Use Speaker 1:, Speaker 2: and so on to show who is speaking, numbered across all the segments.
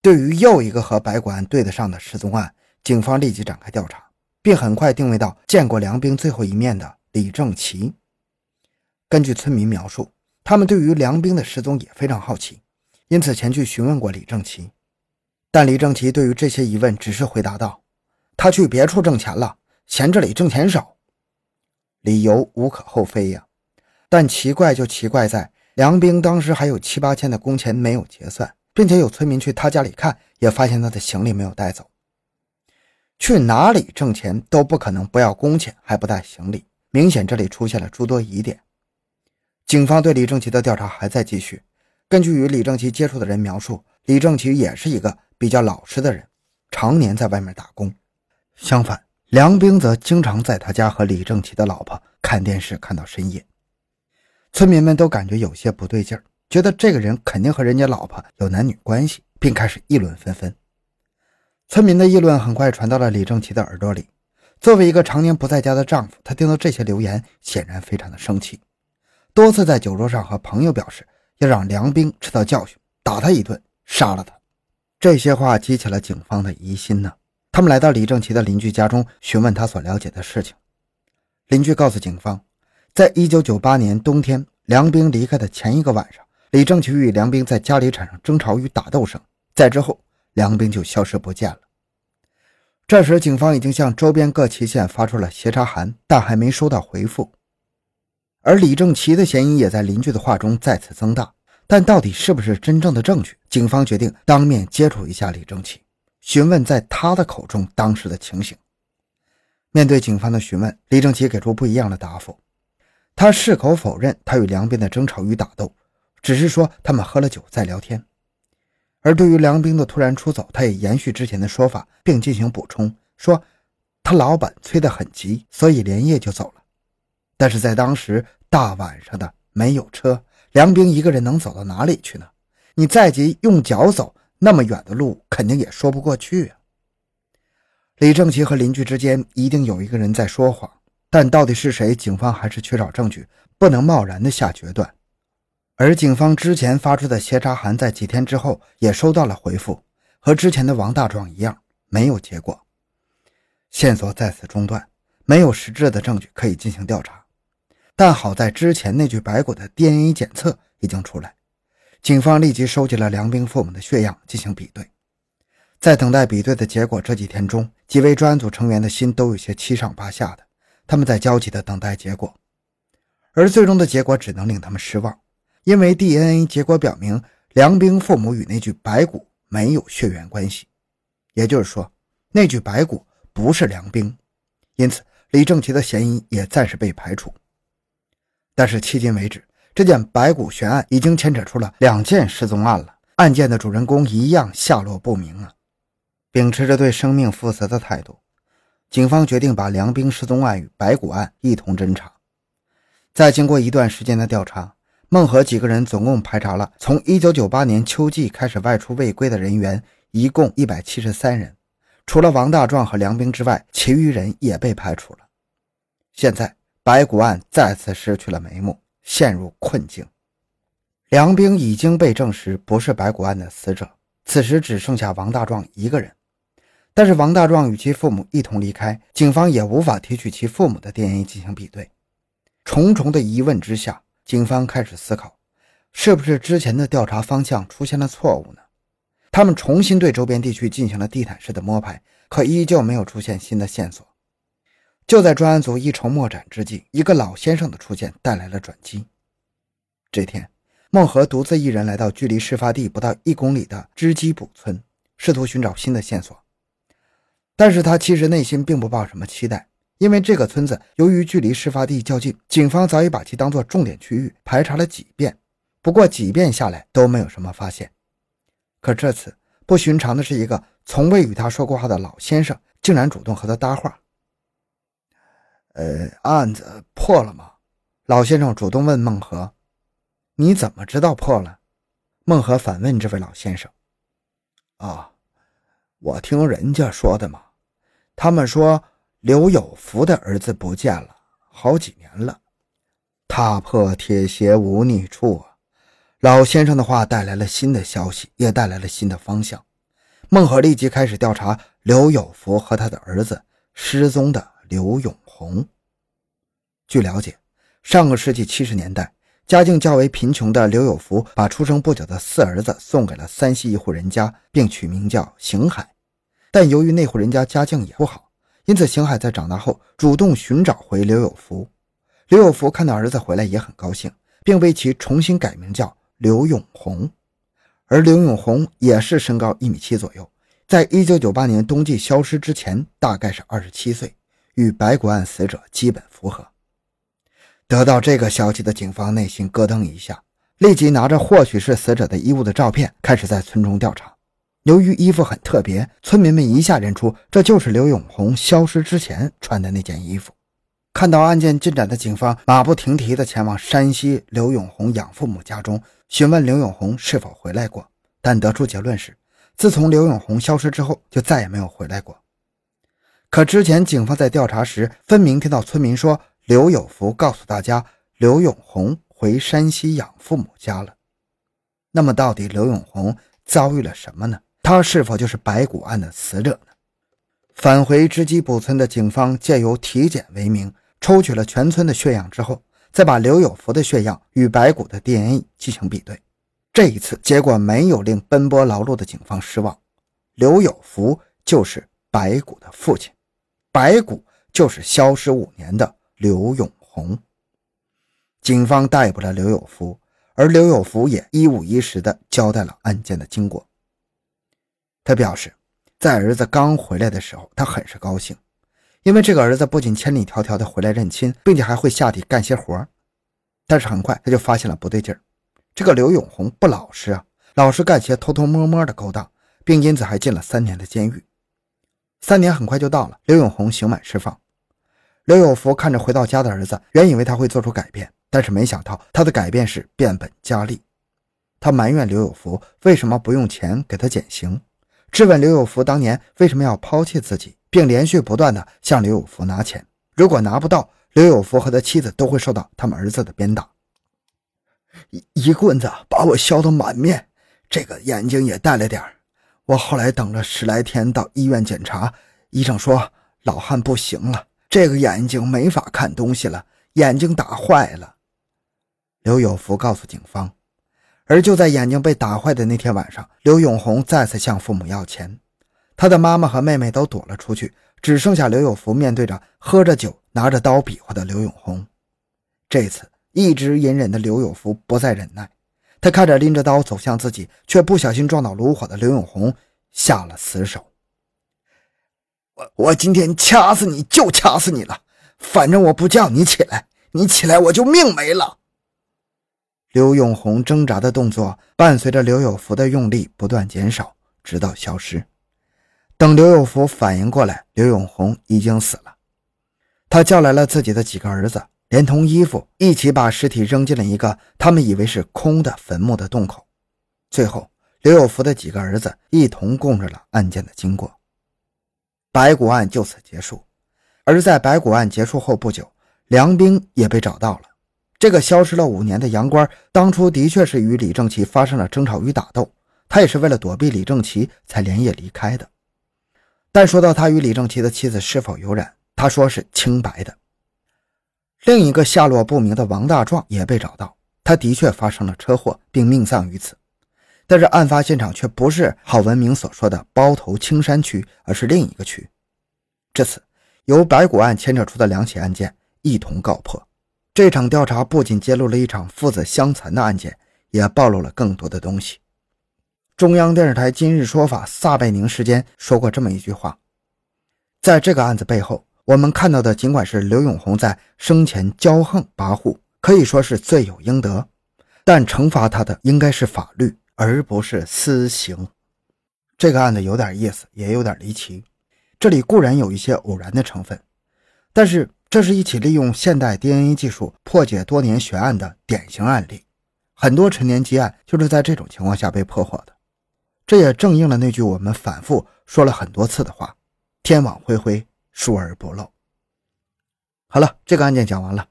Speaker 1: 对于又一个和白骨案对得上的失踪案，警方立即展开调查，并很快定位到见过梁兵最后一面的李正奇。根据村民描述，他们对于梁兵的失踪也非常好奇，因此前去询问过李正奇。但李正奇对于这些疑问只是回答道：“他去别处挣钱了，嫌这里挣钱少。”理由无可厚非呀，但奇怪就奇怪在梁兵当时还有七八千的工钱没有结算。并且有村民去他家里看，也发现他的行李没有带走。去哪里挣钱都不可能不要工钱还不带行李，明显这里出现了诸多疑点。警方对李正奇的调查还在继续。根据与李正奇接触的人描述，李正奇也是一个比较老实的人，常年在外面打工。相反，梁兵则经常在他家和李正奇的老婆看电视看到深夜。村民们都感觉有些不对劲儿。觉得这个人肯定和人家老婆有男女关系，并开始议论纷纷。村民的议论很快传到了李正奇的耳朵里。作为一个常年不在家的丈夫，他听到这些流言，显然非常的生气，多次在酒桌上和朋友表示要让梁兵吃到教训，打他一顿，杀了他。这些话激起了警方的疑心呢。他们来到李正奇的邻居家中，询问他所了解的事情。邻居告诉警方，在一九九八年冬天，梁兵离开的前一个晚上。李正奇与梁兵在家里产生争吵与打斗声，在之后，梁兵就消失不见了。这时，警方已经向周边各旗县发出了协查函，但还没收到回复。而李正奇的嫌疑也在邻居的话中再次增大，但到底是不是真正的证据？警方决定当面接触一下李正奇，询问在他的口中当时的情形。面对警方的询问，李正奇给出不一样的答复。他矢口否认他与梁斌的争吵与打斗。只是说他们喝了酒在聊天，而对于梁兵的突然出走，他也延续之前的说法，并进行补充说，他老板催得很急，所以连夜就走了。但是在当时大晚上的没有车，梁兵一个人能走到哪里去呢？你再急用脚走那么远的路，肯定也说不过去啊。李正奇和邻居之间一定有一个人在说谎，但到底是谁，警方还是缺少证据，不能贸然的下决断。而警方之前发出的协查函，在几天之后也收到了回复，和之前的王大壮一样，没有结果，线索再次中断，没有实质的证据可以进行调查。但好在之前那具白骨的 DNA 检测已经出来，警方立即收集了梁兵父母的血样进行比对。在等待比对的结果这几天中，几位专案组成员的心都有些七上八下的，他们在焦急地等待结果，而最终的结果只能令他们失望。因为 DNA 结果表明，梁冰父母与那具白骨没有血缘关系，也就是说，那具白骨不是梁冰，因此李正奇的嫌疑也暂时被排除。但是迄今为止，这件白骨悬案已经牵扯出了两件失踪案了，案件的主人公一样下落不明啊！秉持着对生命负责的态度，警方决定把梁冰失踪案与白骨案一同侦查。在经过一段时间的调查。孟和几个人总共排查了从1998年秋季开始外出未归的人员，一共173人，除了王大壮和梁兵之外，其余人也被排除了。现在白骨案再次失去了眉目，陷入困境。梁兵已经被证实不是白骨案的死者，此时只剩下王大壮一个人。但是王大壮与其父母一同离开，警方也无法提取其父母的 DNA 进行比对。重重的疑问之下。警方开始思考，是不是之前的调查方向出现了错误呢？他们重新对周边地区进行了地毯式的摸排，可依旧没有出现新的线索。就在专案组一筹莫展之际，一个老先生的出现带来了转机。这天，孟和独自一人来到距离事发地不到一公里的织机堡村，试图寻找新的线索。但是他其实内心并不抱什么期待。因为这个村子由于距离事发地较近，警方早已把其当作重点区域排查了几遍。不过几遍下来都没有什么发现。可这次不寻常的是，一个从未与他说过话的老先生竟然主动和他搭话。呃，案子破了吗？老先生主动问孟和：“你怎么知道破了？”孟和反问这位老先生：“啊，我听人家说的嘛，他们说。”刘有福的儿子不见了，好几年了。踏破铁鞋无觅处啊！老先生的话带来了新的消息，也带来了新的方向。孟和立即开始调查刘有福和他的儿子失踪的刘永红。据了解，上个世纪七十年代，家境较为贫穷的刘有福把出生不久的四儿子送给了山西一户人家，并取名叫邢海。但由于那户人家家境也不好，因此邢海在长大后主动寻找回刘有福。刘有福看到儿子回来也很高兴，并为其重新改名叫刘永红。而刘永红也是身高一米七左右，在一九九八年冬季消失之前，大概是二十七岁，与白骨案死者基本符合。得到这个消息的警方内心咯噔一下，立即拿着或许是死者的衣物的照片，开始在村中调查。由于衣服很特别，村民们一下认出这就是刘永红消失之前穿的那件衣服。看到案件进展的警方马不停蹄地前往山西刘永红养父母家中询问刘永红是否回来过，但得出结论是，自从刘永红消失之后就再也没有回来过。可之前警方在调查时，分明听到村民说。刘有福告诉大家，刘永红回山西养父母家了。那么，到底刘永红遭遇了什么呢？他是否就是白骨案的死者呢？返回织机堡村的警方借由体检为名，抽取了全村的血样之后，再把刘有福的血样与白骨的 DNA 进行比对。这一次结果没有令奔波劳碌的警方失望，刘有福就是白骨的父亲，白骨就是消失五年的。刘永红，警方逮捕了刘有福，而刘有福也一五一十地交代了案件的经过。他表示，在儿子刚回来的时候，他很是高兴，因为这个儿子不仅千里迢迢的回来认亲，并且还会下地干些活但是很快他就发现了不对劲儿，这个刘永红不老实啊，老是干些偷偷摸摸的勾当，并因此还进了三年的监狱。三年很快就到了，刘永红刑满释放。刘有福看着回到家的儿子，原以为他会做出改变，但是没想到他的改变是变本加厉。他埋怨刘有福为什么不用钱给他减刑，质问刘有福当年为什么要抛弃自己，并连续不断的向刘有福拿钱。如果拿不到，刘有福和他妻子都会受到他们儿子的鞭打。一一棍子把我削得满面，这个眼睛也带了点我后来等了十来天到医院检查，医生说老汉不行了。这个眼睛没法看东西了，眼睛打坏了。刘有福告诉警方，而就在眼睛被打坏的那天晚上，刘永红再次向父母要钱，他的妈妈和妹妹都躲了出去，只剩下刘有福面对着喝着酒、拿着刀比划的刘永红。这次一直隐忍的刘有福不再忍耐，他看着拎着刀走向自己，却不小心撞到炉火的刘永红，下了死手。我我今天掐死你就掐死你了，反正我不叫你起来，你起来我就命没了。刘永红挣扎的动作伴随着刘有福的用力不断减少，直到消失。等刘有福反应过来，刘永红已经死了。他叫来了自己的几个儿子，连同衣服一起把尸体扔进了一个他们以为是空的坟墓的洞口。最后，刘有福的几个儿子一同供认了案件的经过。白骨案就此结束，而在白骨案结束后不久，梁兵也被找到了。这个消失了五年的洋官，当初的确是与李正奇发生了争吵与打斗，他也是为了躲避李正奇才连夜离开的。但说到他与李正奇的妻子是否有染，他说是清白的。另一个下落不明的王大壮也被找到，他的确发生了车祸，并命丧于此。但是案发现场却不是郝文明所说的包头青山区，而是另一个区。至此，由白骨案牵扯出的两起案件一同告破。这场调查不仅揭露了一场父子相残的案件，也暴露了更多的东西。中央电视台《今日说法》撒贝宁时间说过这么一句话：在这个案子背后，我们看到的尽管是刘永红在生前骄横跋扈，可以说是罪有应得，但惩罚他的应该是法律。而不是私刑。这个案子有点意思，也有点离奇。这里固然有一些偶然的成分，但是这是一起利用现代 DNA 技术破解多年悬案的典型案例。很多陈年积案就是在这种情况下被破获的。这也正应了那句我们反复说了很多次的话：“天网恢恢，疏而不漏。”好了，这个案件讲完了。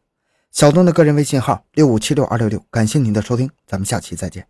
Speaker 1: 小东的个人微信号六五七六二六六，感谢您的收听，咱们下期再见。